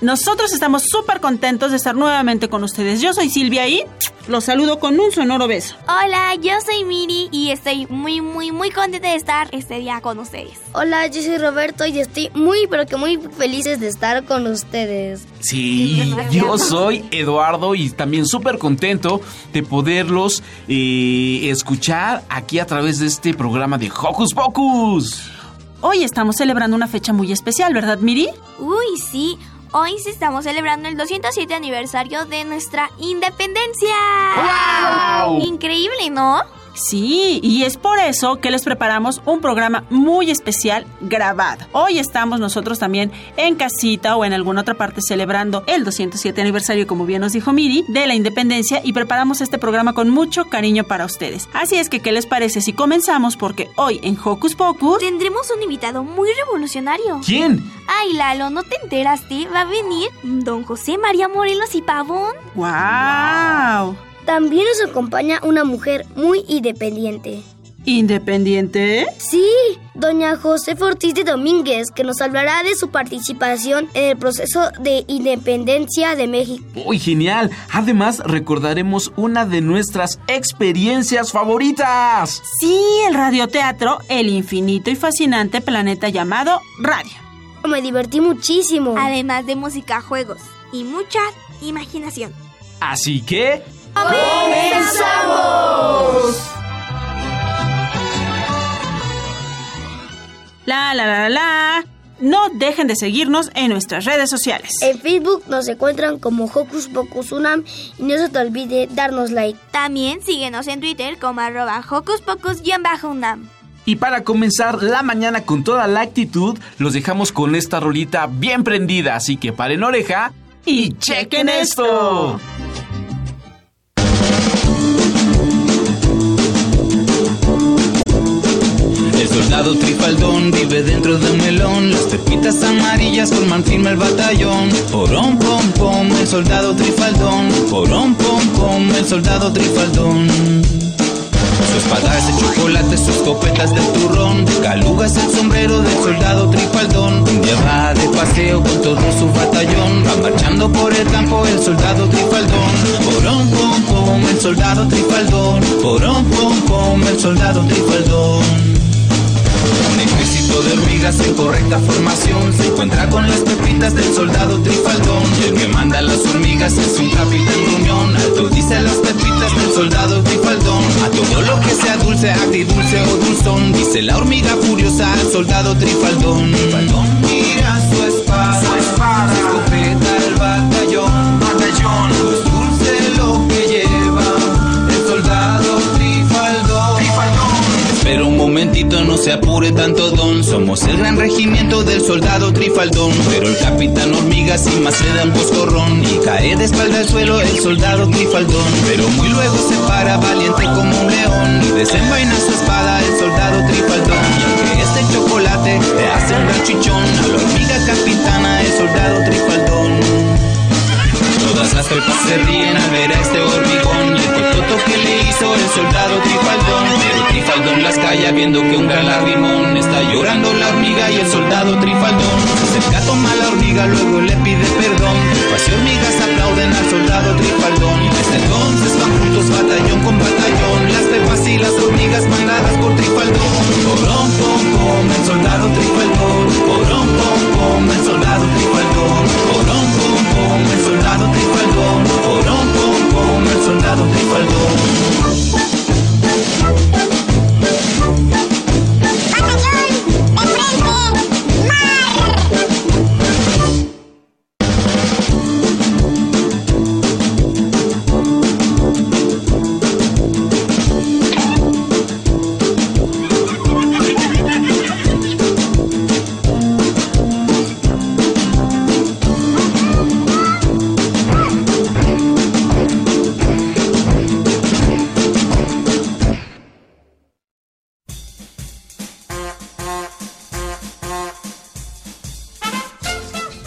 Nosotros estamos súper contentos de estar nuevamente con ustedes. Yo soy Silvia y los saludo con un sonoro beso. Hola, yo soy Miri y estoy muy, muy, muy contenta de estar este día con ustedes. Hola, yo soy Roberto y estoy muy, pero que muy felices de estar con ustedes. Sí, yo soy Eduardo y también súper contento de poderlos eh, escuchar aquí a través de este programa de Hocus Pocus. Hoy estamos celebrando una fecha muy especial, ¿verdad, Miri? Uy, sí. Hoy sí estamos celebrando el 207 aniversario de nuestra independencia. ¡Wow! Increíble, ¿no? Sí, y es por eso que les preparamos un programa muy especial grabado. Hoy estamos nosotros también en casita o en alguna otra parte celebrando el 207 aniversario, como bien nos dijo Miri, de la independencia y preparamos este programa con mucho cariño para ustedes. Así es que, ¿qué les parece si comenzamos? Porque hoy en Hocus Pocus... Tendremos un invitado muy revolucionario. ¿Quién? Ay, Lalo, ¿no te enteraste? Va a venir don José María Morelos y Pavón. ¡Wow! También nos acompaña una mujer muy independiente. ¿Independiente? Sí, doña José Ortiz de Domínguez, que nos hablará de su participación en el proceso de independencia de México. ¡Uy, genial! Además, recordaremos una de nuestras experiencias favoritas. Sí, el radioteatro, el infinito y fascinante planeta llamado radio. Me divertí muchísimo. Además de música, juegos y mucha imaginación. Así que... ¡Comenzamos! La, la, la, la, la. No dejen de seguirnos en nuestras redes sociales. En Facebook nos encuentran como Hocus Pocus Unam y no se te olvide darnos like. También síguenos en Twitter como arroba hocus pocus-unam. Y para comenzar la mañana con toda la actitud, los dejamos con esta rolita bien prendida, así que paren oreja y chequen esto. Soldado trifaldón vive dentro de un melón. Las pepitas amarillas forman firme el batallón. Porón, pom, pom, el soldado trifaldón. Porón, pom, pom, el soldado trifaldón. Su espada es de chocolate, sus escopetas de turrón. Caluga es el sombrero del soldado trifaldón. Un día de paseo con todo su batallón. Va marchando por el campo el soldado trifaldón. Porón, pom, pom, el soldado trifaldón. Porón, pom, pom, el soldado trifaldón. Un ejército de hormigas en correcta formación se encuentra con las pepitas del soldado trifaldón. El que manda las hormigas es un capitán gruñón. Alto dice las pepitas del soldado trifaldón. A todo lo que sea dulce, agridulce o dulzón, dice la hormiga furiosa al soldado trifaldón. Trifaldón mira su espada, no se apure tanto don. Somos el gran regimiento del soldado trifaldón. Pero el capitán hormiga sin más le da un coscorrón. Y cae de espalda al suelo el soldado trifaldón. Pero muy luego se para valiente como un león. Y desenvaina su espada el soldado trifaldón. Y aunque este chocolate le hace un chichón. A la hormiga capitana el soldado trifaldón. Las pepas se ríen al ver a este hormigón Y el cototo que le hizo el soldado trifaldón Pero trifaldón las calla viendo que un gran lagrimón está llorando la hormiga y el soldado Trifaldón se acerca, toma la hormiga, luego le pide perdón. Las hormigas aplauden al soldado Trifaldón y desde entonces van juntos batallón con batallón. Las pepas y las hormigas mandadas por Trifaldón. Porón, pom, pom, el soldado Trifaldón. Porón, pom, pom, el soldado Trifaldón. Pom,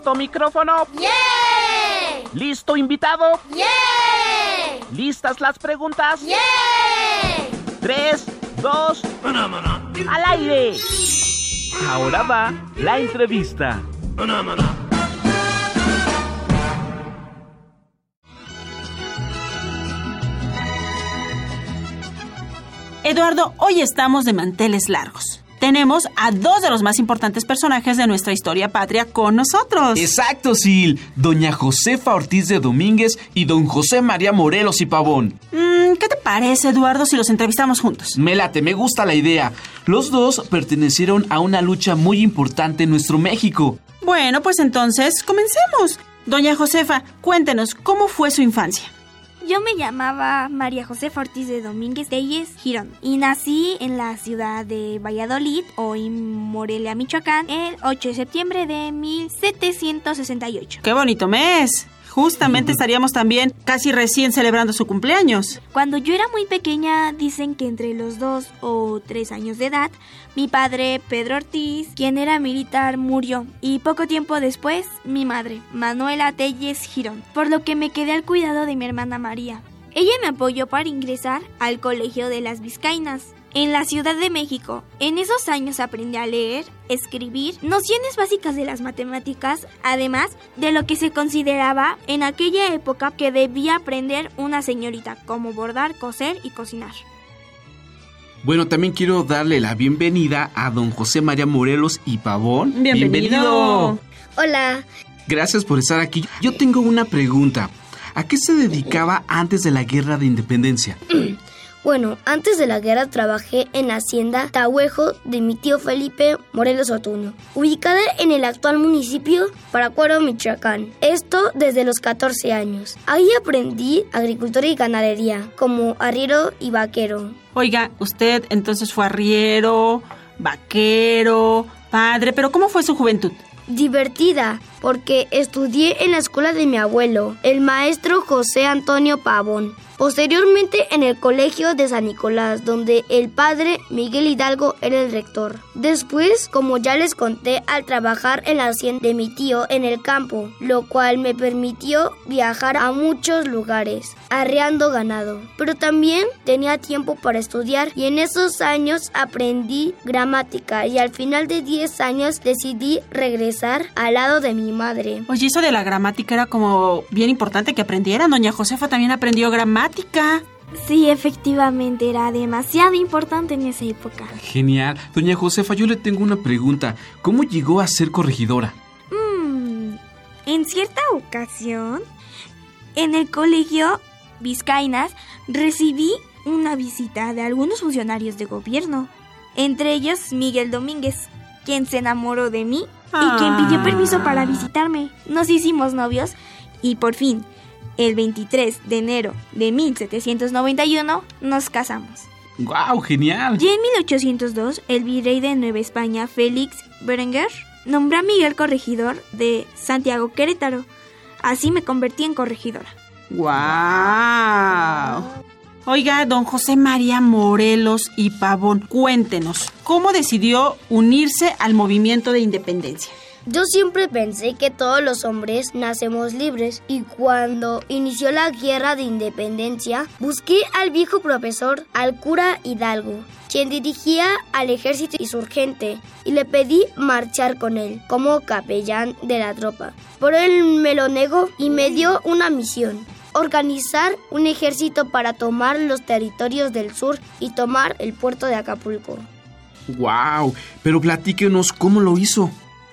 ¿Listo micrófono? ¡Yay! ¿Listo invitado? ¡Yay! ¿Listas las preguntas? ¡Yay! Tres, dos, al aire. Ahora va la entrevista. Eduardo, hoy estamos de manteles largos. Tenemos a dos de los más importantes personajes de nuestra historia patria con nosotros. Exacto, Sil. Doña Josefa Ortiz de Domínguez y don José María Morelos y Pavón. Mm, ¿Qué te parece, Eduardo, si los entrevistamos juntos? Me late, me gusta la idea. Los dos pertenecieron a una lucha muy importante en nuestro México. Bueno, pues entonces comencemos. Doña Josefa, cuéntenos, ¿cómo fue su infancia? Yo me llamaba María Josefa Ortiz de Domínguez Telles Girón y nací en la ciudad de Valladolid en Morelia, Michoacán, el 8 de septiembre de 1768. ¡Qué bonito mes! Justamente estaríamos también casi recién celebrando su cumpleaños. Cuando yo era muy pequeña, dicen que entre los dos o tres años de edad, mi padre, Pedro Ortiz, quien era militar, murió. Y poco tiempo después, mi madre, Manuela Telles Girón, por lo que me quedé al cuidado de mi hermana María. Ella me apoyó para ingresar al Colegio de las Vizcaínas, en la Ciudad de México. En esos años aprendí a leer, escribir, nociones básicas de las matemáticas, además de lo que se consideraba en aquella época que debía aprender una señorita, como bordar, coser y cocinar. Bueno, también quiero darle la bienvenida a don José María Morelos y Pavón. Bienvenido. Hola, Gracias por estar aquí. Yo tengo una pregunta. ¿A qué se dedicaba antes de la Guerra de Independencia? Bueno, antes de la guerra trabajé en la hacienda Tahuejo de mi tío Felipe Morelos Otuño, ubicada en el actual municipio Paracuaro, Michoacán. Esto desde los 14 años. Ahí aprendí agricultura y ganadería, como arriero y vaquero. Oiga, usted entonces fue arriero, vaquero, padre, pero ¿cómo fue su juventud? Divertida, porque estudié en la escuela de mi abuelo, el maestro José Antonio Pavón. Posteriormente en el colegio de San Nicolás, donde el padre Miguel Hidalgo era el rector. Después, como ya les conté, al trabajar en la hacienda de mi tío en el campo, lo cual me permitió viajar a muchos lugares, arreando ganado. Pero también tenía tiempo para estudiar y en esos años aprendí gramática y al final de 10 años decidí regresar al lado de mi madre. Oye, eso de la gramática era como bien importante que aprendieran. Doña Josefa también aprendió gramática. Sí, efectivamente, era demasiado importante en esa época. Genial. Doña Josefa, yo le tengo una pregunta. ¿Cómo llegó a ser corregidora? Mm, en cierta ocasión, en el colegio Vizcaínas, recibí una visita de algunos funcionarios de gobierno, entre ellos Miguel Domínguez, quien se enamoró de mí y quien pidió permiso para visitarme. Nos hicimos novios y por fin el 23 de enero de 1791, nos casamos. ¡Wow! ¡Genial! Y en 1802, el virrey de Nueva España, Félix Berenguer, nombró a Miguel corregidor de Santiago Querétaro. Así me convertí en corregidora. ¡Wow! Oiga, don José María Morelos y Pavón, cuéntenos, ¿cómo decidió unirse al movimiento de independencia? Yo siempre pensé que todos los hombres nacemos libres y cuando inició la guerra de independencia busqué al viejo profesor, al cura Hidalgo, quien dirigía al ejército insurgente y le pedí marchar con él como capellán de la tropa. Por él me lo negó y me dio una misión. Organizar un ejército para tomar los territorios del sur y tomar el puerto de Acapulco. ¡Wow! Pero platíquenos cómo lo hizo.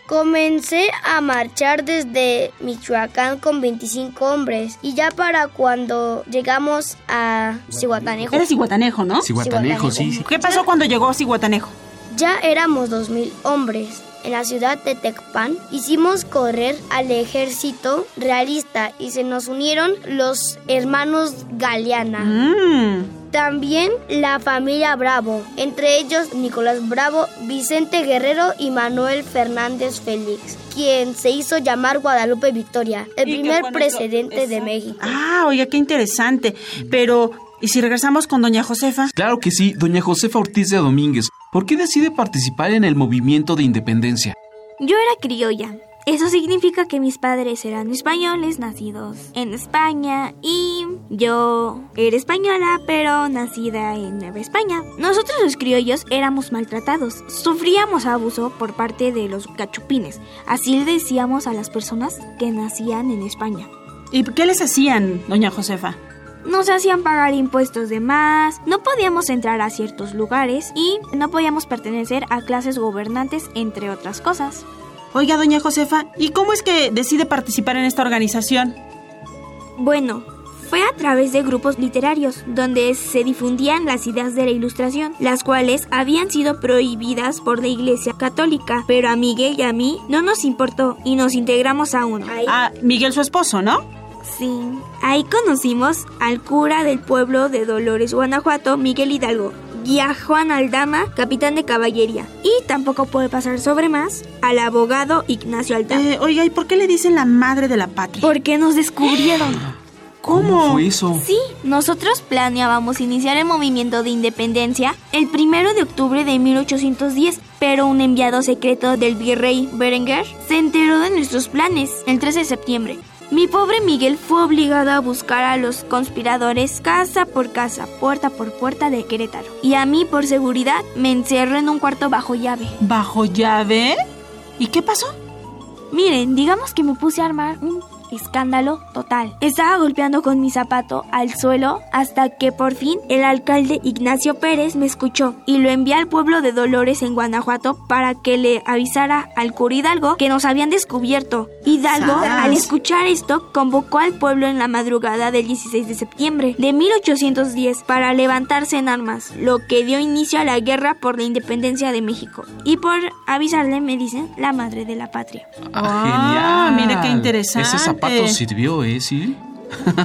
Comencé a marchar desde Michoacán con 25 hombres y ya para cuando llegamos a Cihuatanejo, Era Cihuatanejo, ¿no? Cihuatanejo, sí, sí. ¿Qué pasó cuando llegó a Cihuatanejo? Ya éramos 2.000 hombres. En la ciudad de Tecpan hicimos correr al ejército realista y se nos unieron los hermanos Galeana. Mmm. También la familia Bravo, entre ellos Nicolás Bravo, Vicente Guerrero y Manuel Fernández Félix, quien se hizo llamar Guadalupe Victoria, el ¿Y qué primer presidente de. México. Ah, oiga, qué interesante. Pero, ¿y si regresamos con doña Josefa? Claro que sí, doña Josefa Ortiz de Domínguez. ¿Por qué decide participar en el movimiento de independencia? Yo era criolla. Eso significa que mis padres eran españoles nacidos en España y yo era española pero nacida en Nueva España. Nosotros los criollos éramos maltratados, sufríamos abuso por parte de los cachupines. Así le decíamos a las personas que nacían en España. ¿Y qué les hacían, doña Josefa? Nos hacían pagar impuestos de más, no podíamos entrar a ciertos lugares y no podíamos pertenecer a clases gobernantes, entre otras cosas. Oiga, doña Josefa, ¿y cómo es que decide participar en esta organización? Bueno, fue a través de grupos literarios donde se difundían las ideas de la ilustración, las cuales habían sido prohibidas por la Iglesia Católica, pero a Miguel y a mí no nos importó y nos integramos a uno. Ah, Miguel, su esposo, ¿no? Sí, ahí conocimos al cura del pueblo de Dolores, Guanajuato, Miguel Hidalgo, y a Juan Aldama, capitán de caballería. Y tampoco puede pasar sobre más al abogado Ignacio Aldama. Eh, oiga, ¿y por qué le dicen la madre de la patria? Porque nos descubrieron. ¿Cómo? fue eso? Sí, nosotros planeábamos iniciar el movimiento de independencia el primero de octubre de 1810, pero un enviado secreto del virrey Berenguer se enteró de nuestros planes el 13 de septiembre. Mi pobre Miguel fue obligado a buscar a los conspiradores casa por casa, puerta por puerta de Querétaro. Y a mí, por seguridad, me encerró en un cuarto bajo llave. ¿Bajo llave? ¿Y qué pasó? Miren, digamos que me puse a armar un escándalo total. Estaba golpeando con mi zapato al suelo hasta que por fin el alcalde Ignacio Pérez me escuchó y lo envié al pueblo de Dolores en Guanajuato para que le avisara al cura Hidalgo que nos habían descubierto. Hidalgo, al escuchar esto, convocó al pueblo en la madrugada del 16 de septiembre de 1810 para levantarse en armas, lo que dio inicio a la guerra por la independencia de México. Y por avisarle, me dicen, la madre de la patria. Ah, mire qué interesante. Ese zapato sirvió, ¿eh? Sí.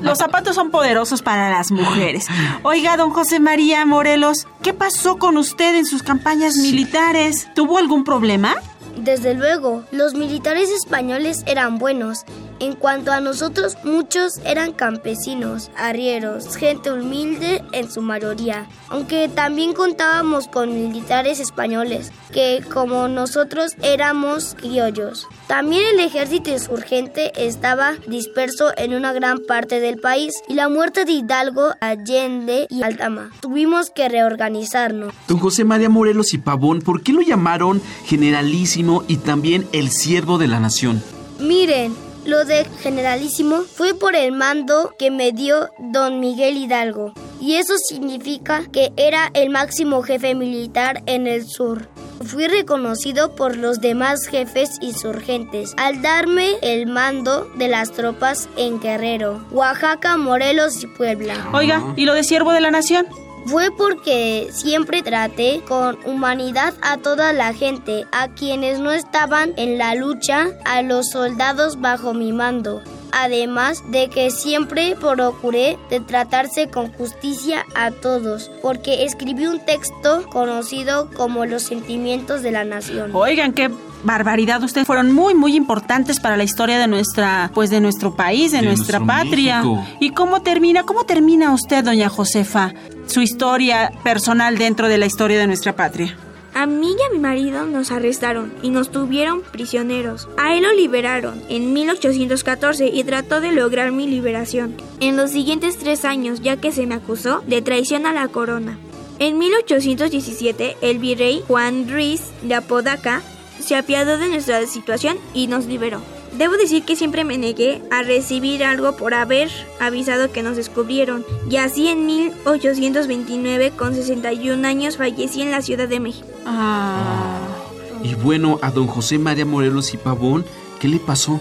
Los zapatos son poderosos para las mujeres. Oiga, don José María Morelos, ¿qué pasó con usted en sus campañas militares? ¿Tuvo algún problema? Desde luego, los militares españoles eran buenos. En cuanto a nosotros, muchos eran campesinos, arrieros, gente humilde en su mayoría. Aunque también contábamos con militares españoles, que como nosotros éramos criollos. También el ejército insurgente estaba disperso en una gran parte del país y la muerte de Hidalgo, Allende y Aldama. Tuvimos que reorganizarnos. Don José María Morelos y Pavón, ¿por qué lo llamaron generalísimo y también el siervo de la nación? Miren, lo de generalísimo fue por el mando que me dio don Miguel Hidalgo. Y eso significa que era el máximo jefe militar en el sur. Fui reconocido por los demás jefes insurgentes al darme el mando de las tropas en Guerrero, Oaxaca, Morelos y Puebla. Oiga, ¿y lo de siervo de la nación? Fue porque siempre traté con humanidad a toda la gente, a quienes no estaban en la lucha, a los soldados bajo mi mando. además de que siempre procuré de tratarse con justicia a todos, porque escribí un texto conocido como Los sentimientos de la nación. Oigan, qué barbaridad. Ustedes fueron muy, muy importantes para la historia de nuestra, pues de nuestro país, de, De nuestra patria. México. ¿Y cómo termina? ¿Cómo termina usted, doña Josefa, su historia personal dentro de la historia de nuestra patria? A mí y a mi marido nos arrestaron y nos tuvieron prisioneros. A él lo liberaron en 1814 y trató de lograr mi liberación. En los siguientes tres años, ya que se me acusó de traición a la corona. En 1817, el virrey Juan Ruiz de Apodaca se apiadó de nuestra situación y nos liberó. Debo decir que siempre me negué a recibir algo por haber avisado que nos descubrieron, y así en 1829, con 61 años, fallecí en la Ciudad de México. Ah. Y bueno, a don José María Morelos y Pavón, ¿qué le pasó?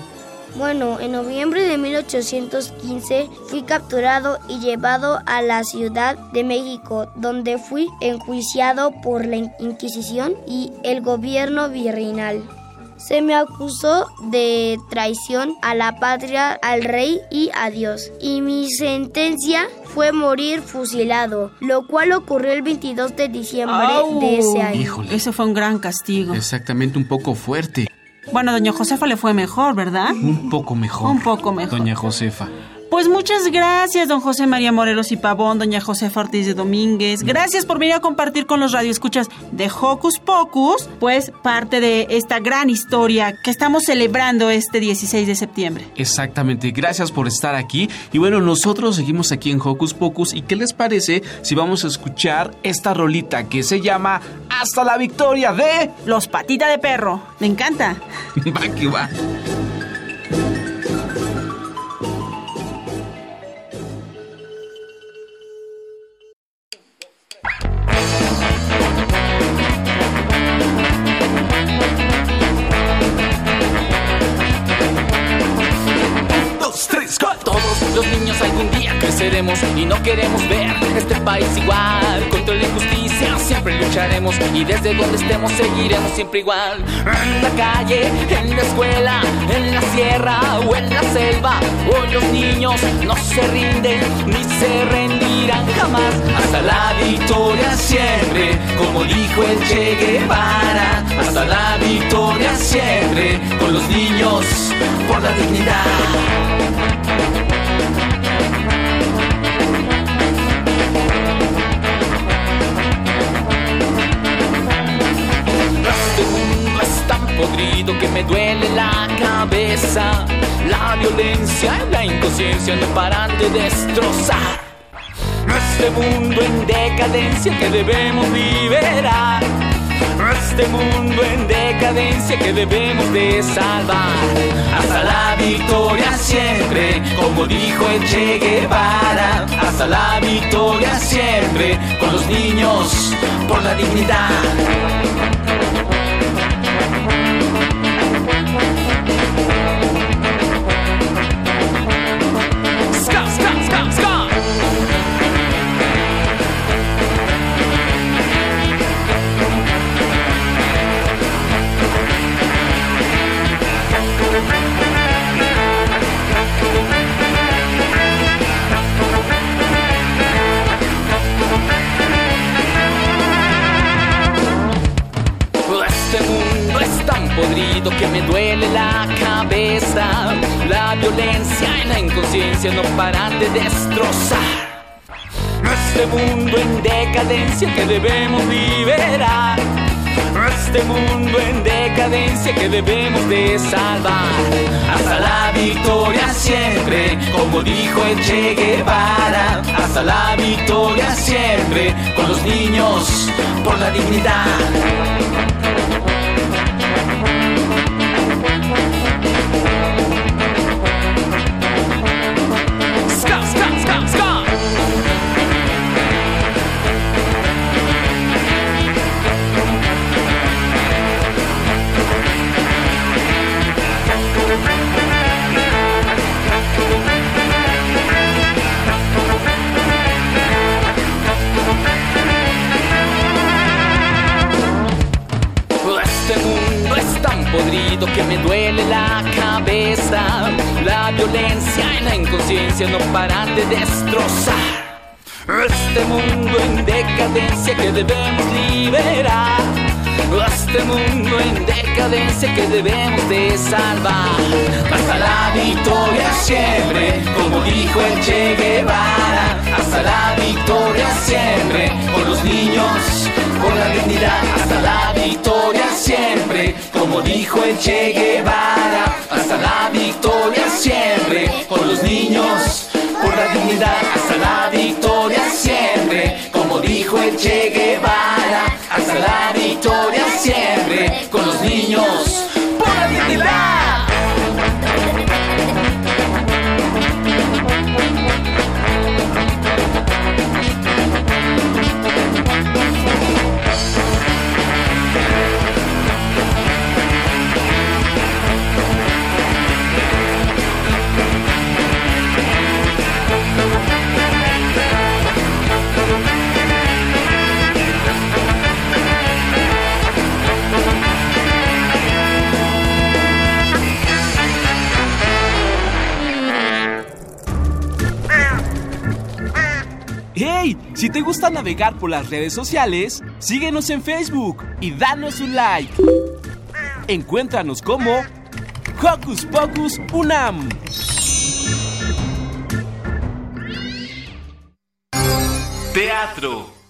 Bueno, en noviembre de 1815 fui capturado y llevado a la Ciudad de México, donde fui enjuiciado por la Inquisición y el gobierno virreinal. Se me acusó de traición a la patria, al rey y a Dios. Y mi sentencia fue morir fusilado, lo cual ocurrió el 22 de diciembre de ese año. Híjole. Ese fue un gran castigo. Exactamente un poco fuerte. Bueno, doña Josefa le fue mejor, ¿verdad? Un poco mejor. Un poco mejor. Doña Josefa. Pues muchas gracias, don José María Morelos y Pavón, doña Josefa Ortiz de Domínguez. Gracias por venir a compartir con los radioescuchas de Hocus Pocus, pues parte de esta gran historia que estamos celebrando este 16 de septiembre. Exactamente, gracias por estar aquí. Y bueno, nosotros seguimos aquí en Hocus Pocus. ¿Y qué les parece si vamos a escuchar esta rolita que se llama Hasta la victoria de... Los patita de perro. Me encanta. va que va. Y no queremos ver este país igual. Contra la injusticia siempre lucharemos y desde donde estemos seguiremos siempre igual. En la calle, en la escuela, en la sierra o en la selva. Hoy los niños no se rinden ni se rendirán jamás. Hasta la victoria siempre, como dijo el Che Guevara. Hasta la victoria siempre, con los niños por la dignidad. Podrido que me duele la cabeza. La violencia y la inconsciencia no paran de destrozar. Este mundo en decadencia que debemos liberar. Este mundo en decadencia que debemos de salvar. Hasta la victoria siempre, como dijo el Che Guevara. Hasta la victoria siempre, con los niños por la dignidad. Que me duele la cabeza. La violencia y la inconsciencia no paran de destrozar. Este mundo en decadencia que debemos liberar. Este mundo en decadencia que debemos de salvar. Hasta la victoria siempre, como dijo el Che Guevara. Hasta la victoria siempre, con los niños por la dignidad. Que me duele la cabeza. La violencia y la inconsciencia no paran de destrozar. Este mundo en decadencia que debemos liberar. Este mundo en decadencia que debemos de salvar. Hasta la victoria siempre, como dijo el Che Guevara. Hasta la victoria siempre, por los niños, por la dignidad. Hasta la victoria siempre, como dijo el Che Guevara. Hasta la victoria siempre, por los niños, por la dignidad. Hasta la victoria siempre, como dijo el Che Guevara. Hasta la victoria siempre, con los niños, por la dignidad. Navegar por las redes sociales, síguenos en Facebook y danos un like. Encuéntranos como Hocus Pocus Unam. Teatro.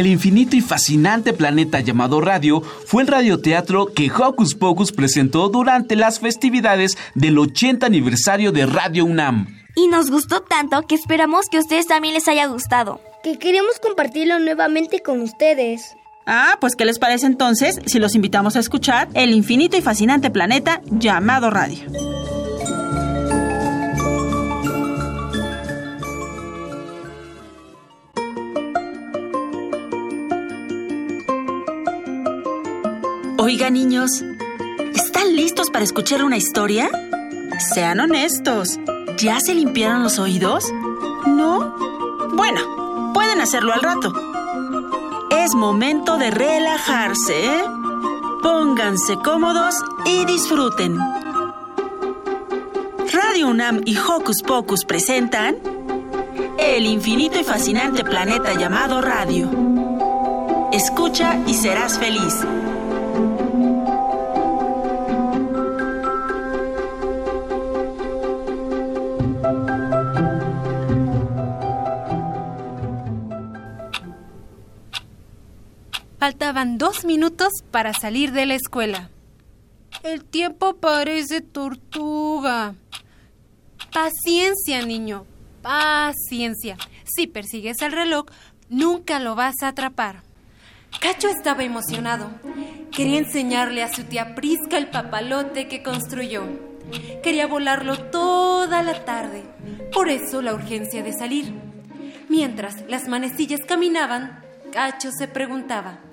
El infinito y fascinante planeta llamado radio fue el radioteatro que Hocus Pocus presentó durante las festividades del 80 aniversario de Radio UNAM. Y nos gustó tanto que esperamos que a ustedes también les haya gustado. Que queremos compartirlo nuevamente con ustedes. Ah, pues ¿qué les parece entonces si los invitamos a escuchar el infinito y fascinante planeta llamado radio? Oiga, niños, ¿están listos para escuchar una historia? Sean honestos. ¿Ya se limpiaron los oídos? ¿No? Bueno, pueden hacerlo al rato. Es momento de relajarse, ¿eh? Pónganse cómodos y disfruten. Radio UNAM y Hocus Pocus presentan El infinito y fascinante planeta llamado radio. Escucha y serás feliz. Faltaban dos minutos para salir de la escuela. El tiempo parece tortuga. Paciencia, niño. Paciencia. Si persigues el reloj, nunca lo vas a atrapar. Cacho estaba emocionado. Quería enseñarle a su tía Prisca el papalote que construyó. Quería volarlo toda la tarde. Por eso la urgencia de salir. Mientras las manecillas caminaban, Cacho se preguntaba.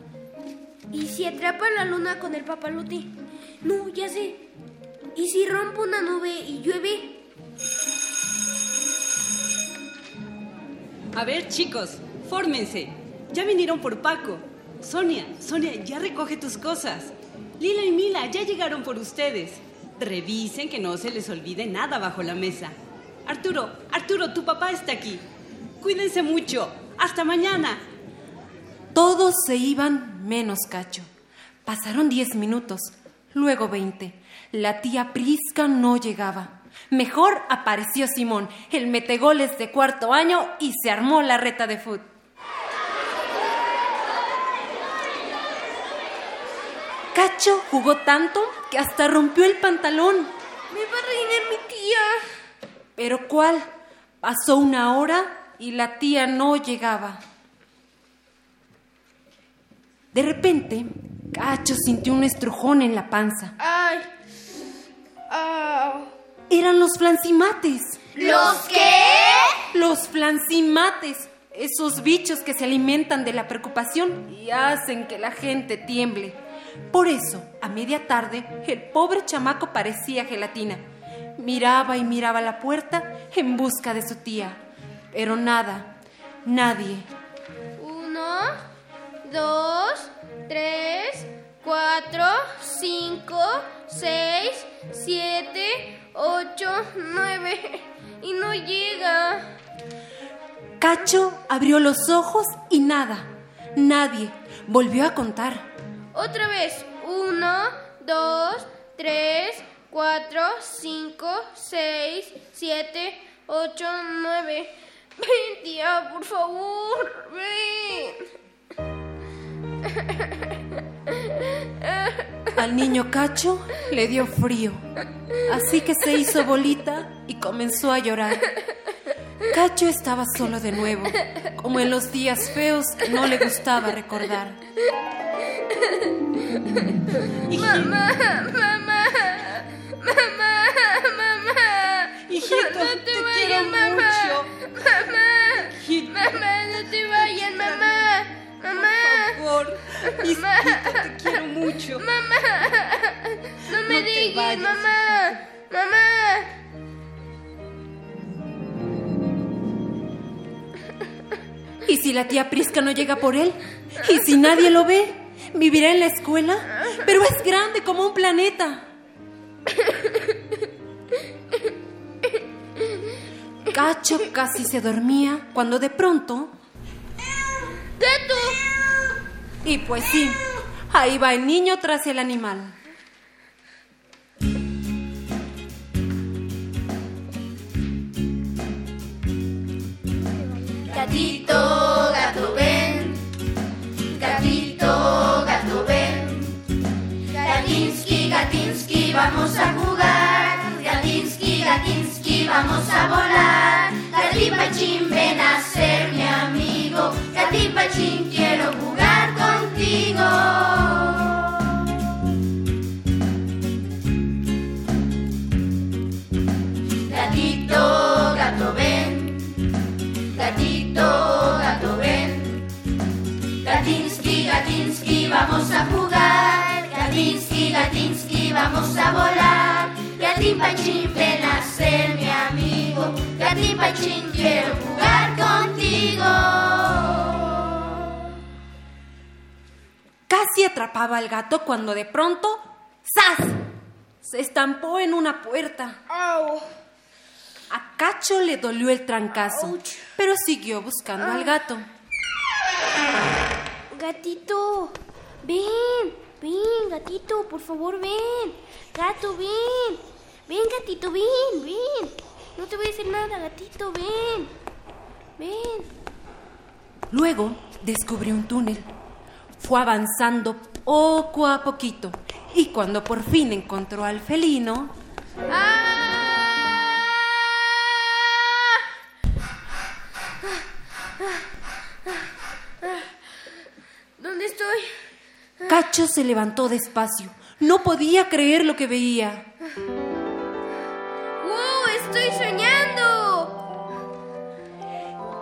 ¿Y si atrapa la luna con el papalote? No, ya sé. ¿Y si rompo una nube y llueve? A ver, chicos, fórmense. Ya vinieron por Paco. Sonia, Sonia, ya recoge tus cosas. Lila y Mila ya llegaron por ustedes. Revisen que no se les olvide nada bajo la mesa. Arturo, Arturo, tu papá está aquí. Cuídense mucho. Hasta mañana. Todos se iban menos Cacho. Pasaron diez minutos, luego veinte. La tía Prisca no llegaba. Mejor apareció Simón, el metegoles de cuarto año, y se armó la reta de fútbol. Cacho jugó tanto que hasta rompió el pantalón. Me va a reinar mi tía. ¿Pero cuál? Pasó una hora y la tía no llegaba. De repente, Cacho sintió un estrujón en la panza. ¡Ay! ¡Ah! Eran los flancimates. ¿Los qué? Los flancimates. Esos bichos que se alimentan de la preocupación y hacen que la gente tiemble. Por eso, a media tarde, el pobre chamaco parecía gelatina. Miraba y miraba la puerta en busca de su tía. Pero nada, nadie. Uno, dos, tres, cuatro, cinco, seis, siete, ocho, nueve. Y no llega. Cacho abrió los ojos y nada. Nadie. Volvió a contar. Otra vez. Uno, dos, tres, cuatro, cinco, seis, siete, ocho, nueve. Ven, tía, por favor. Ven. Al niño Cacho le dio frío, así que se hizo bolita y comenzó a llorar. Cacho estaba solo de nuevo, como en los días feos que no le gustaba recordar. Mamá, mamá, mamá, mamá. Hijito, no te, te vayas, quiero mamá. mucho. Mamá, Hijito. mamá, no te vayas, mamá. Mamá. Por favor, hijito, te quiero mucho. Mamá, no me No vayas. mamá. Mamá. ¿Y si la tía Prisca no llega por él? ¿Y si nadie lo ve? ¿Vivirá en la escuela? Pero es grande como un planeta. Cacho casi se dormía cuando de pronto... ¡Gato! Y pues sí, ahí va el niño tras el animal. Gatito, gato, ven. Gatito, gato, ven. Gatinsky, Gatinsky, vamos a jugar. Gatinsky, Gatinsky, vamos a volar. Gatipachín, ven a ser mi amigo. Gatipachín, quiero jugar contigo. Gatito, gato, ven. Gatito, gato, ven. Gatinsky, Gatinsky, vamos a jugar. Gatinsky, Gatinsky, vamos a volar. Gatín Pachín, ven a ser mi amigo. Gatín Pachín, quiero jugar contigo. Casi atrapaba al gato cuando de pronto... ¡Zas! Se estampó en una puerta. A Cacho le dolió el trancazo, pero siguió buscando al gato. Gatito, ven, ven, gatito, por favor, ven. Gato, ven. Ven, gatito, ven, ven. No te voy a decir nada, gatito, ven. Ven. Luego descubrió un túnel. Fue avanzando poco a poquito y cuando por fin encontró al felino, ¿Dónde Cacho se levantó despacio. No podía creer lo que veía. ¡Wow! ¡Estoy soñando!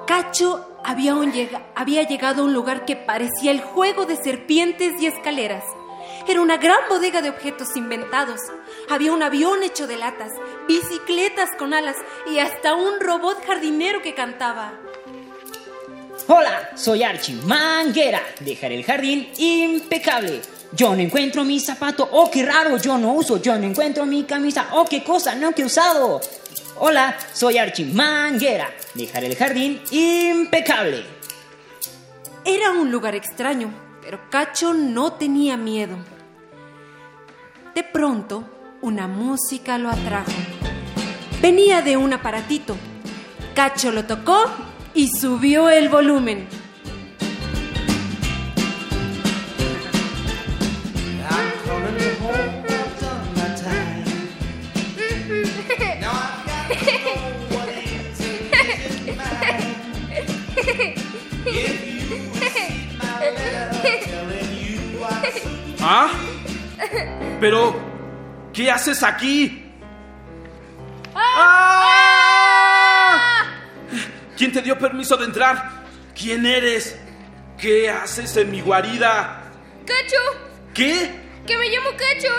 Cacho había, un había llegado a un lugar que parecía el juego de serpientes y escaleras. Era una gran bodega de objetos inventados. Había un avión hecho de latas, bicicletas con alas y hasta un robot jardinero que cantaba. Hola, soy Archie Manguera. Dejaré el jardín impecable. Yo no encuentro mi zapato. Oh, qué raro, yo no uso. Yo no encuentro mi camisa. Oh, qué cosa, no que he usado. Hola, soy Archie Manguera. Dejaré el jardín impecable. Era un lugar extraño, pero Cacho no tenía miedo. De pronto, una música lo atrajo. Venía de un aparatito. Cacho lo tocó y subió el volumen. ¿Ah? Pero, ¿qué haces aquí? ¡Ah! ¿Quién te dio permiso de entrar? ¿Quién eres? ¿Qué haces en mi guarida? ¡Cacho! ¿Qué? ¡Que me llamo Cacho!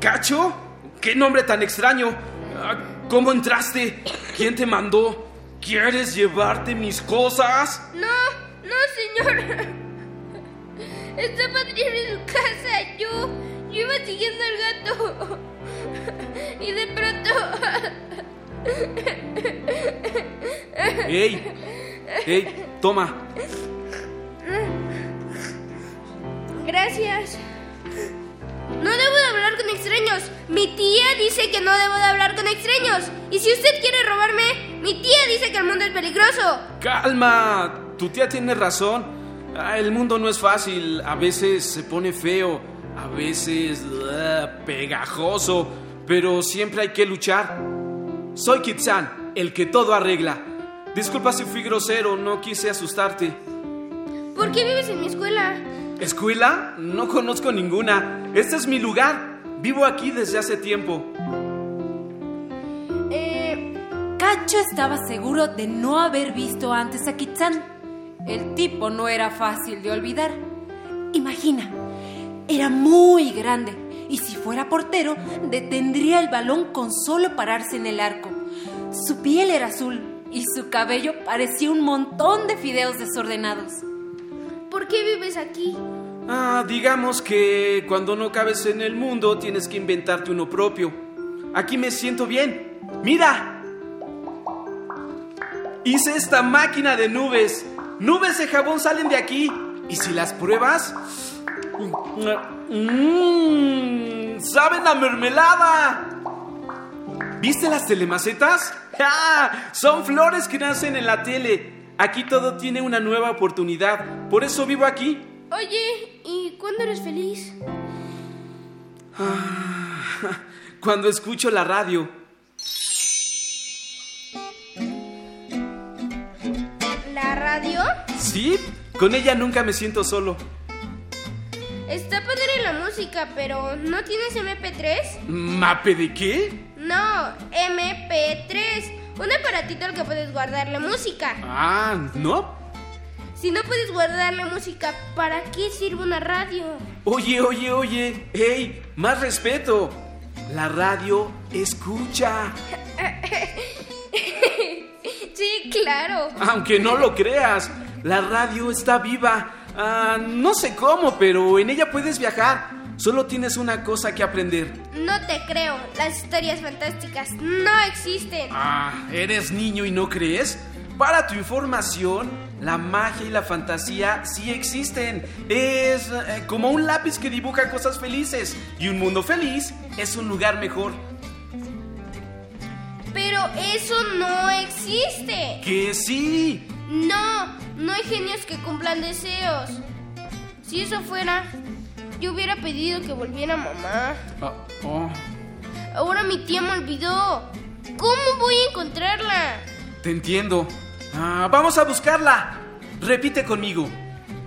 ¿Cacho? ¿Qué nombre tan extraño? Ah, ¿Cómo entraste? ¿Quién te mandó? ¿Quieres llevarte mis cosas? No, no, señor. Estaba en su casa. Yo, yo iba siguiendo al gato. Y de pronto. ¡Ey! ¡Ey! Toma. Gracias. No debo de hablar con extraños. Mi tía dice que no debo de hablar con extraños. Y si usted quiere robarme, mi tía dice que el mundo es peligroso. ¡Calma! Tu tía tiene razón. Ah, el mundo no es fácil. A veces se pone feo. A veces ah, pegajoso. Pero siempre hay que luchar. Soy Kitsan, el que todo arregla. Disculpa si fui grosero, no quise asustarte. ¿Por qué vives en mi escuela? ¿Escuela? No conozco ninguna. Este es mi lugar. Vivo aquí desde hace tiempo. Eh, Cacho estaba seguro de no haber visto antes a Kitsan. El tipo no era fácil de olvidar. Imagina, era muy grande y si fuera portero detendría el balón con solo pararse en el arco. Su piel era azul y su cabello parecía un montón de fideos desordenados. ¿Por qué vives aquí? Ah, digamos que cuando no cabes en el mundo tienes que inventarte uno propio. Aquí me siento bien. ¡Mira! Hice esta máquina de nubes. Nubes de jabón salen de aquí. Y si las pruebas... Mmm, ¡Saben a mermelada! ¿Viste las telemacetas? ¡Ja! Son flores que nacen en la tele. Aquí todo tiene una nueva oportunidad. Por eso vivo aquí. Oye, ¿y cuándo eres feliz? Ah, Cuando escucho la radio. ¿La radio? Sí, con ella nunca me siento solo. Está padre la música, pero ¿no tienes MP3? ¿Mape de qué? No, MP3. Un aparatito al que puedes guardarle música. Ah, ¿no? Si no puedes guardarle música, ¿para qué sirve una radio? Oye, oye, oye. ¡Ey! Más respeto. La radio escucha. sí, claro. Aunque no lo creas, la radio está viva. Ah, no sé cómo, pero en ella puedes viajar. Solo tienes una cosa que aprender. No te creo. Las historias fantásticas no existen. Ah, ¿eres niño y no crees? Para tu información, la magia y la fantasía sí existen. Es eh, como un lápiz que dibuja cosas felices. Y un mundo feliz es un lugar mejor. Pero eso no existe. ¡Que sí! No, no hay genios que cumplan deseos. Si eso fuera, yo hubiera pedido que volviera mamá. Ah, oh, Ahora mi tía me olvidó. ¿Cómo voy a encontrarla? te entiendo. Ah, vamos a buscarla. Repite conmigo.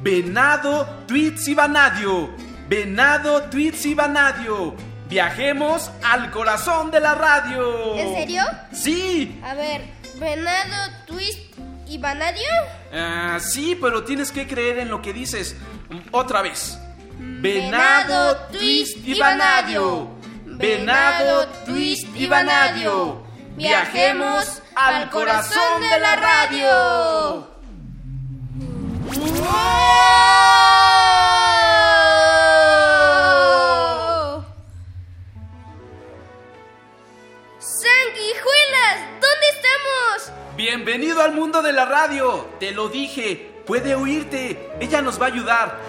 Venado, tweets y vanadio. Venado, tweets y vanadio. Viajemos al corazón de la radio. ¿En serio? Sí. A ver, venado, twist y vanadio. Ah, sí, pero tienes que creer en lo que dices. Otra vez. Venado, twist y vanadio. Venado, twist y vanadio. Viajemos al corazón de la radio. Bienvenido al mundo de la radio. Te lo dije. Puede oírte. Ella nos va a ayudar.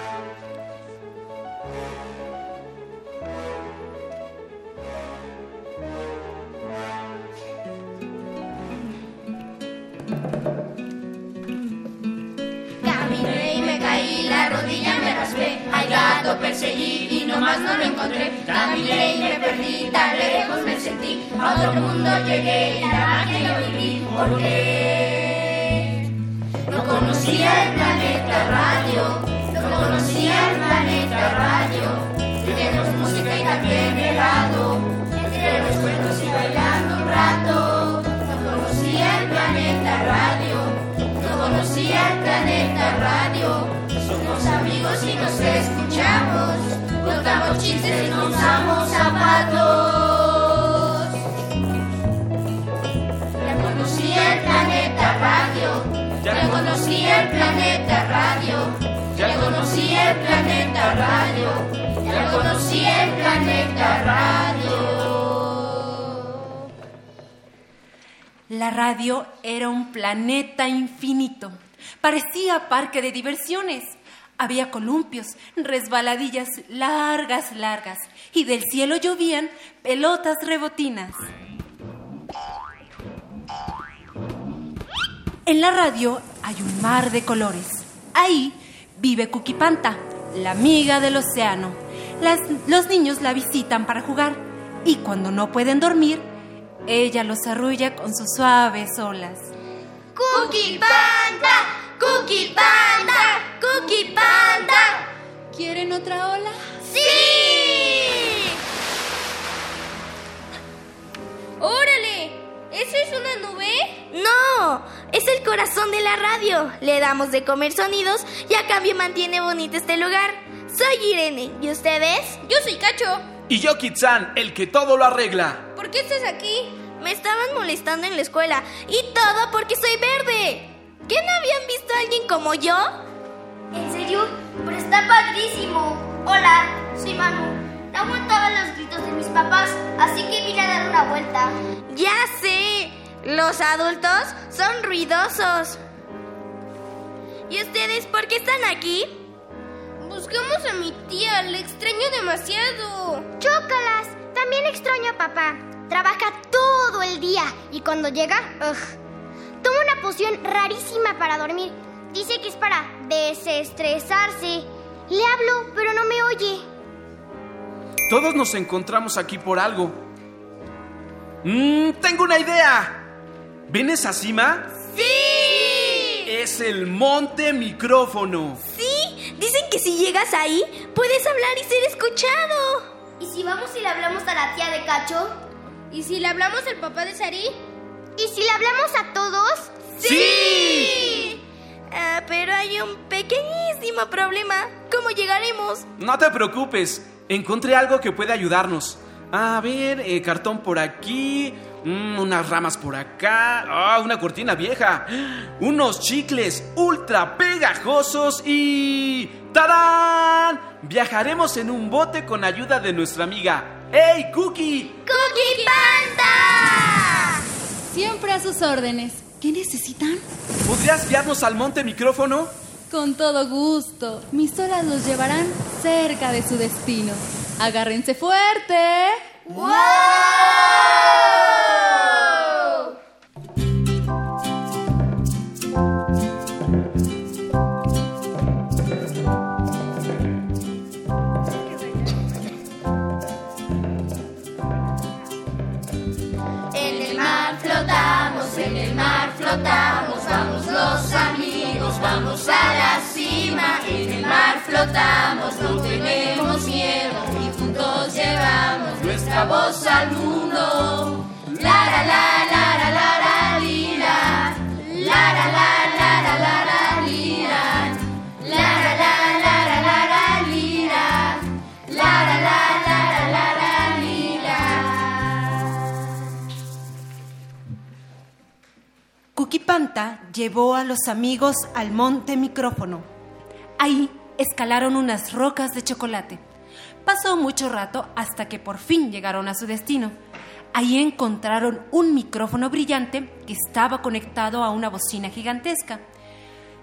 Raspé. Al gato perseguí y nomás no lo encontré. Caminé y me perdí, tan lejos me sentí. A otro mundo llegué y la magia yo viví. Porque no conocía el planeta radio. No conocía el planeta radio. Tenemos música y también helado. veces no usamos zapatos. Ya conocí el planeta radio, ya conocí el planeta radio, ya conocí el planeta radio, ya conocí el planeta radio. La radio era un planeta infinito. Parecía parque de diversiones había columpios, resbaladillas largas, largas, y del cielo llovían pelotas rebotinas. En la radio hay un mar de colores. Ahí vive Kukipanta, la amiga del océano. Los niños la visitan para jugar y cuando no pueden dormir, ella los arrulla con sus suaves olas. Cookie Panda, Cookie Panda, Cookie Panda. ¿Quieren otra ola? ¡Sí! ¡Órale! ¿Eso es una nube? No, es el corazón de la radio. Le damos de comer sonidos y a cambio mantiene bonito este lugar. Soy Irene. ¿Y ustedes? Yo soy Cacho. Y yo, Kitsan, el que todo lo arregla. ¿Por qué estás aquí? Me estaban molestando en la escuela y todo porque soy verde. ¿Qué no habían visto a alguien como yo? ¿En serio? Pero está padrísimo. Hola, soy Manu. No aguantaba los gritos de mis papás, así que vine a dar una vuelta. Ya sé, los adultos son ruidosos. ¿Y ustedes por qué están aquí? Buscamos a mi tía, le extraño demasiado. Chócalas. También extraño a papá. Trabaja todo el día y cuando llega, ugh, toma una poción rarísima para dormir. Dice que es para desestresarse. Le hablo, pero no me oye. Todos nos encontramos aquí por algo. Mmm, tengo una idea. ¿Ven esa cima? ¡Sí! Es el monte micrófono. Sí, dicen que si llegas ahí, puedes hablar y ser escuchado. ¿Y si vamos y le hablamos a la tía de Cacho? ¿Y si le hablamos al papá de Sari? ¿Y si le hablamos a todos? ¡Sí! Ah, pero hay un pequeñísimo problema. ¿Cómo llegaremos? No te preocupes. Encontré algo que puede ayudarnos. A ver, eh, cartón por aquí. mm, unas ramas por acá. Ah, una cortina vieja. Unos chicles ultra pegajosos y... ¡Tarán! Viajaremos en un bote con ayuda de nuestra amiga. ¡Hey, Cookie! ¡Cookie Panda! Siempre a sus órdenes. ¿Qué necesitan? ¿Podrías guiarnos al monte micrófono? Con todo gusto. Mis olas los llevarán cerca de su destino. Agárrense fuerte. ¡Wow! En el mar flotamos, no tenemos miedo y juntos llevamos nuestra voz al mundo. La la la la la la la lira, la la la la la la la lira, la la la la la lira, la la la la la lira. Llevó a los amigos al monte micrófono. Ahí escalaron unas rocas de chocolate. Pasó mucho rato hasta que por fin llegaron a su destino. Ahí encontraron un micrófono brillante que estaba conectado a una bocina gigantesca.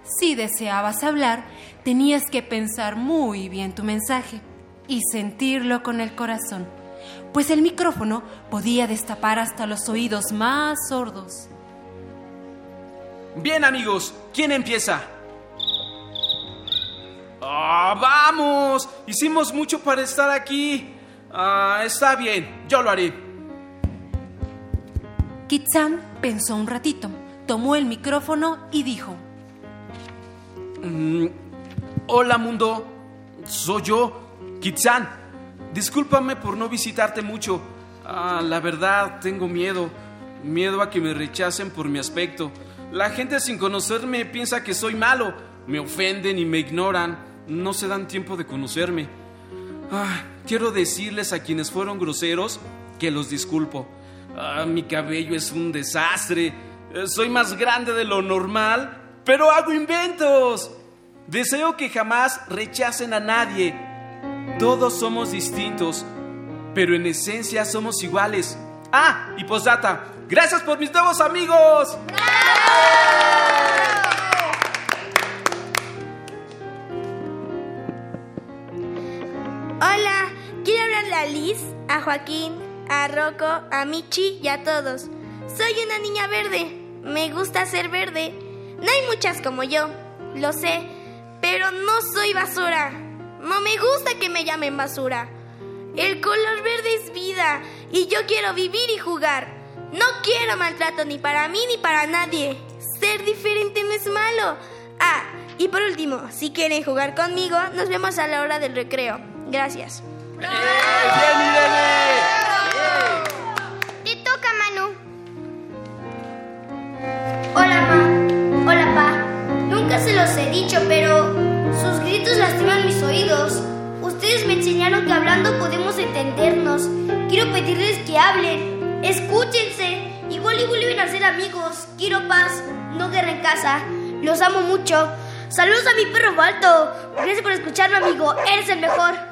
Si deseabas hablar, tenías que pensar muy bien tu mensaje y sentirlo con el corazón, pues el micrófono podía destapar hasta los oídos más sordos. Bien, amigos, ¿quién empieza? ¡Ah, vamos! Hicimos mucho para estar aquí. Ah, está bien, yo lo haré. Kitsan pensó un ratito, tomó el micrófono y dijo: Mm, hola, mundo. Soy yo, Kitsan. Discúlpame por no visitarte mucho. Ah, la verdad, tengo miedo. Miedo a que me rechacen por mi aspecto. La gente sin conocerme piensa que soy malo. Me ofenden y me ignoran. No se dan tiempo de conocerme. Ah, quiero decirles a quienes fueron groseros que los disculpo. Ah, mi cabello es un desastre. Eh, Soy más grande de lo normal, pero hago inventos. Deseo que jamás rechacen a nadie. Todos somos distintos, pero en esencia somos iguales. Ah, y posdata, Gracias por mis nuevos amigos. A Liz, a Joaquín, a Rocco, a Michi y a todos. Soy una niña verde. Me gusta ser verde. No hay muchas como yo, lo sé, pero no soy basura. No me gusta que me llamen basura. El color verde es vida y yo quiero vivir y jugar. No quiero maltrato ni para mí ni para nadie. Ser diferente no es malo. Ah, y por último, si quieren jugar conmigo, nos vemos a la hora del recreo. Gracias. Te toca, Manu. Hola, ma. Hola, pa. Nunca se los he dicho, pero sus gritos lastiman mis oídos. Ustedes me enseñaron que hablando podemos entendernos. Quiero pedirles que hablen. Escúchense. Igual y vuelven a ser amigos. Quiero paz, no guerra en casa. Los amo mucho. Saludos a mi perro Balto. Gracias por escucharme, amigo. Eres el mejor.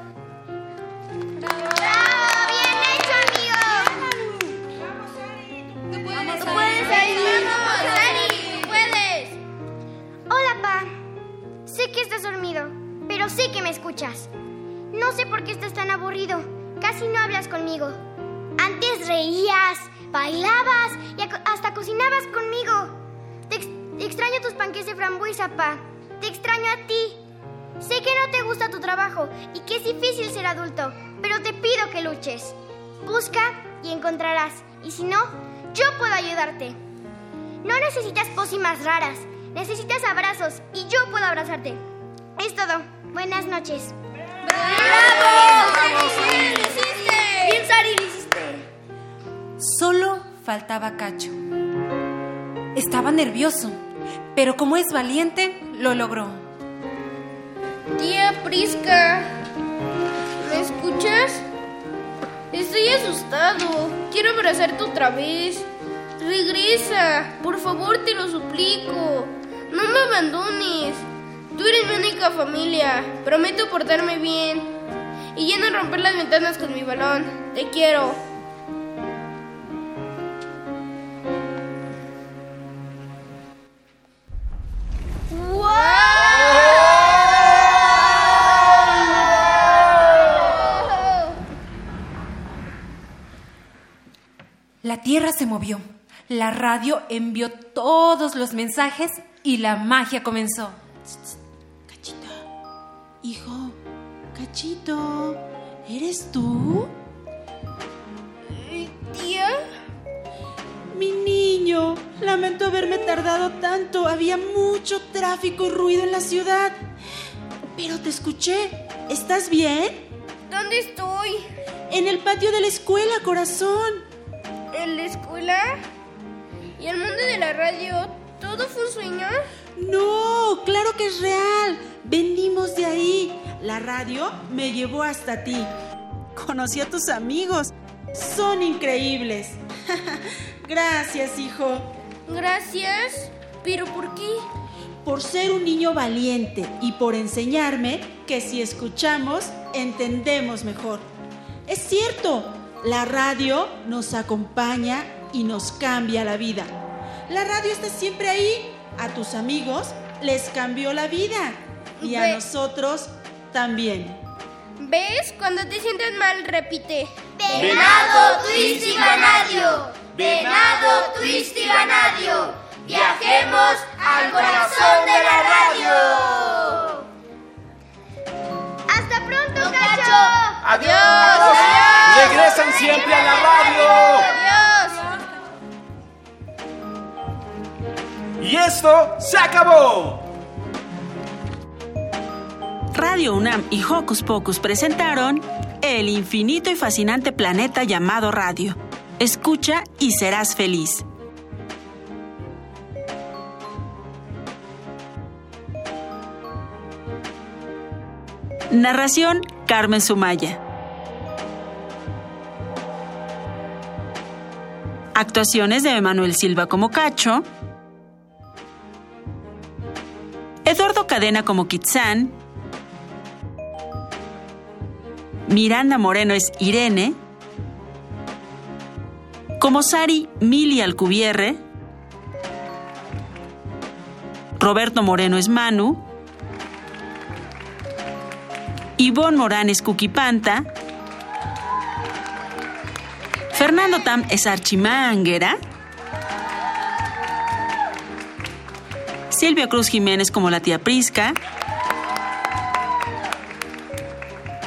Sé que estás dormido, pero sé que me escuchas. No sé por qué estás tan aburrido. Casi no hablas conmigo. Antes reías, bailabas y hasta cocinabas conmigo. Te ex- extraño tus panques de frambuesa, pa. Te extraño a ti. Sé que no te gusta tu trabajo y que es difícil ser adulto, pero te pido que luches. Busca y encontrarás. Y si no, yo puedo ayudarte. No necesitas pócimas raras. Necesitas abrazos y yo puedo abrazarte. Es todo. Buenas noches. ¡Bravo! ¡Bien, hiciste! ¡Bien, Sari, lo hiciste! Solo faltaba Cacho. Estaba nervioso, pero como es valiente, lo logró. Tía Prisca, ¿me escuchas? Estoy asustado. Quiero abrazarte otra vez. Regresa, por favor, te lo suplico. No me abandones. Tú eres mi única familia. Prometo portarme bien. Y ya no romper las ventanas con mi balón. Te quiero. La tierra se movió, la radio envió todos los mensajes y la magia comenzó. Hijo, Cachito, ¿eres tú? ¿Tía? Mi niño, lamento haberme tardado tanto. Había mucho tráfico y ruido en la ciudad. Pero te escuché. ¿Estás bien? ¿Dónde estoy? En el patio de la escuela, corazón. ¿En la escuela? ¿Y el mundo de la radio? ¿Todo fue un sueño? No, claro que es real. Venimos de ahí. La radio me llevó hasta ti. Conocí a tus amigos. Son increíbles. Gracias, hijo. Gracias. ¿Pero por qué? Por ser un niño valiente y por enseñarme que si escuchamos, entendemos mejor. Es cierto, la radio nos acompaña y nos cambia la vida. La radio está siempre ahí. A tus amigos les cambió la vida y a Ve- nosotros también. ¿Ves? Cuando te sientes mal, repite. Venado, twist y ganadio. Venado, twist y ganadio. Viajemos al corazón de la radio. ¡Hasta pronto, Cacho! ¡Adiós! ¡Regresan siempre a la radio! Y esto se acabó. Radio UNAM y Hocus Pocus presentaron El infinito y fascinante planeta llamado radio. Escucha y serás feliz. Narración Carmen Sumaya. Actuaciones de Emanuel Silva como Cacho. Eduardo Cadena como Kitsán. Miranda Moreno es Irene. como Sari Mili Alcubierre, Roberto Moreno es Manu, Ivonne Morán es Cuquipanta, Fernando Tam es Archimanguera, Silvia Cruz Jiménez como la tía Prisca,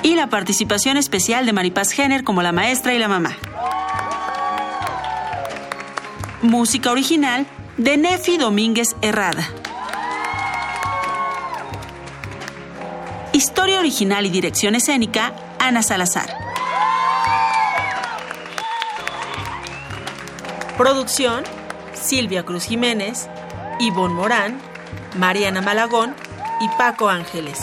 y la participación especial de Maripaz Jenner como la maestra y la mamá. Música original de Nefi Domínguez Herrada. Historia original y dirección escénica, Ana Salazar. Producción, Silvia Cruz Jiménez, Ivonne Morán, Mariana Malagón y Paco Ángeles.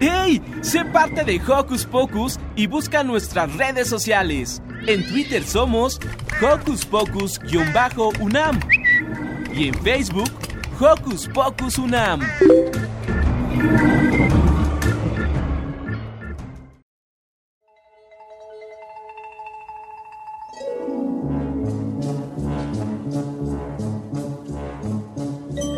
¡Hey! Sé parte de Hocus Pocus y busca nuestras redes sociales. En Twitter somos Hocus Pocus-UNAM y en Facebook Hocus Pocus UNAM.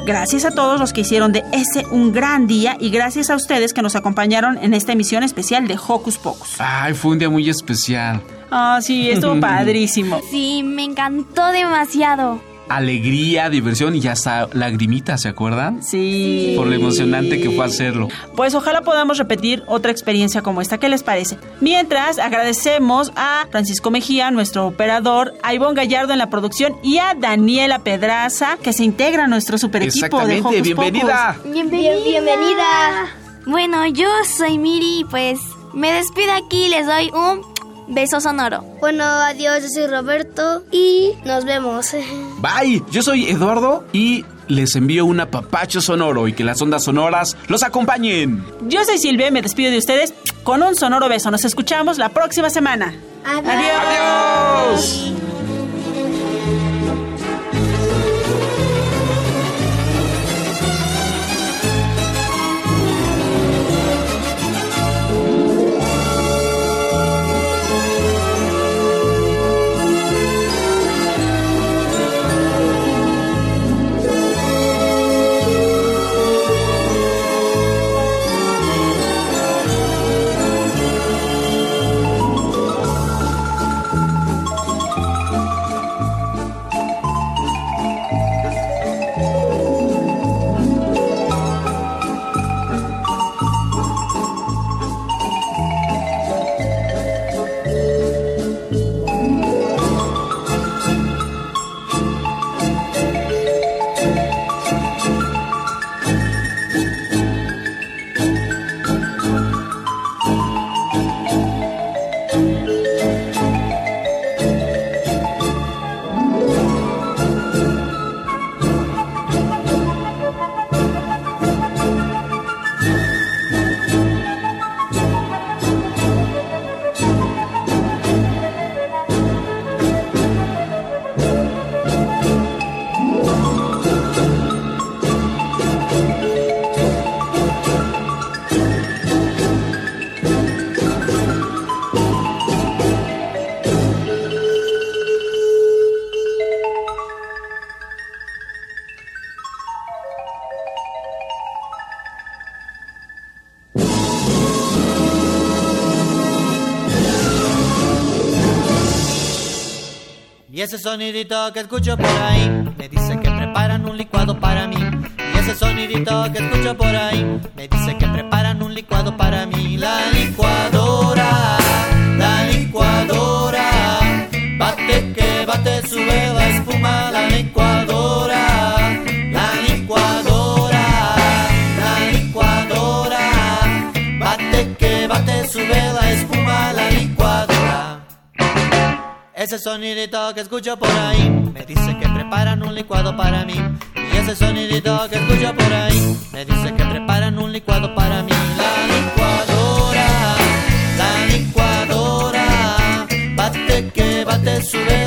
Gracias a todos los que hicieron de ese un gran día y gracias a ustedes que nos acompañaron en esta emisión especial de Hocus Pocus. Ay, fue un día muy especial. Ah, sí, estuvo padrísimo. Sí, me encantó demasiado. Alegría, diversión y hasta lagrimitas, ¿se acuerdan? Sí. Por lo emocionante que fue hacerlo. Pues ojalá podamos repetir otra experiencia como esta. ¿Qué les parece? Mientras, agradecemos a Francisco Mejía, nuestro operador, a Ivonne Gallardo en la producción y a Daniela Pedraza, que se integra a nuestro super equipo de Hocus bienvenida. Pocus. Bienvenida. bienvenida. Bueno, yo soy Miri y pues me despido aquí. Les doy un beso sonoro. Bueno, adiós, yo soy Roberto y nos vemos. Bye, yo soy Eduardo y les envío un apapacho sonoro y que las ondas sonoras los acompañen. Yo soy Silvia y me despido de ustedes con un sonoro beso. Nos escuchamos la próxima semana. Adiós. Y sonidito que escucho por ahí me dice que preparan un licuado para mí. Y ese sonidito que escucho por ahí me dice que preparan un licuado para mí. La licuadora, Ese sonidito que escucho por ahí me dice que preparan un licuado para mí. Y ese sonidito que escucho por ahí me dice que preparan un licuado para mí. La licuadora, la licuadora, bate que bate, sube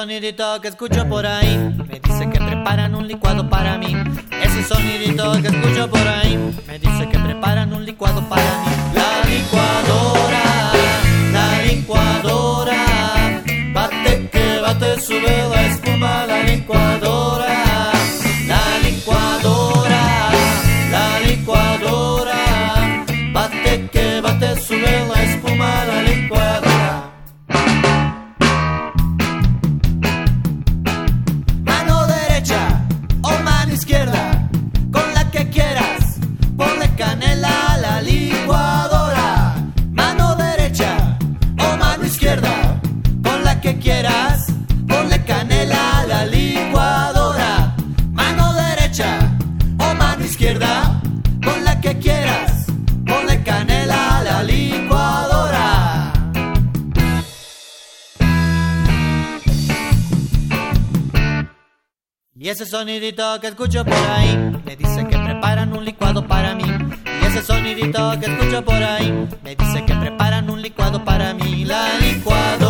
sonidito que escucho por ahí me dice que preparan un licuado para mí. Ese sonidito que escucho por ahí me dice que preparan un licuado para mí. La licuadora, Y ese sonidito que escucho por ahí me dice que preparan un licuado para mí. Y ese sonidito que escucho por ahí me dice que preparan un licuado para mí. La licuadora,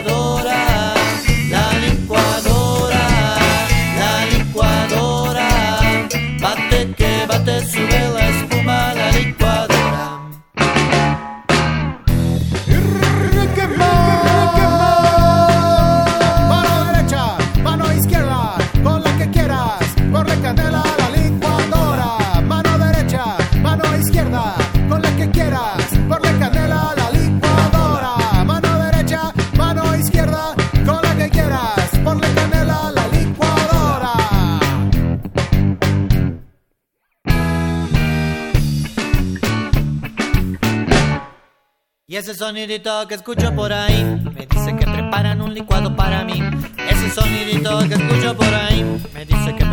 sonidito que escucho por ahí me dice que preparan un licuado para mí. Ese sonidito que escucho por ahí me dice que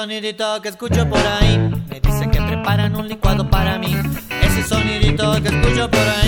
sonidito que escucho por ahí me dice que preparan un licuado para mí. Ese sonidito que escucho por ahí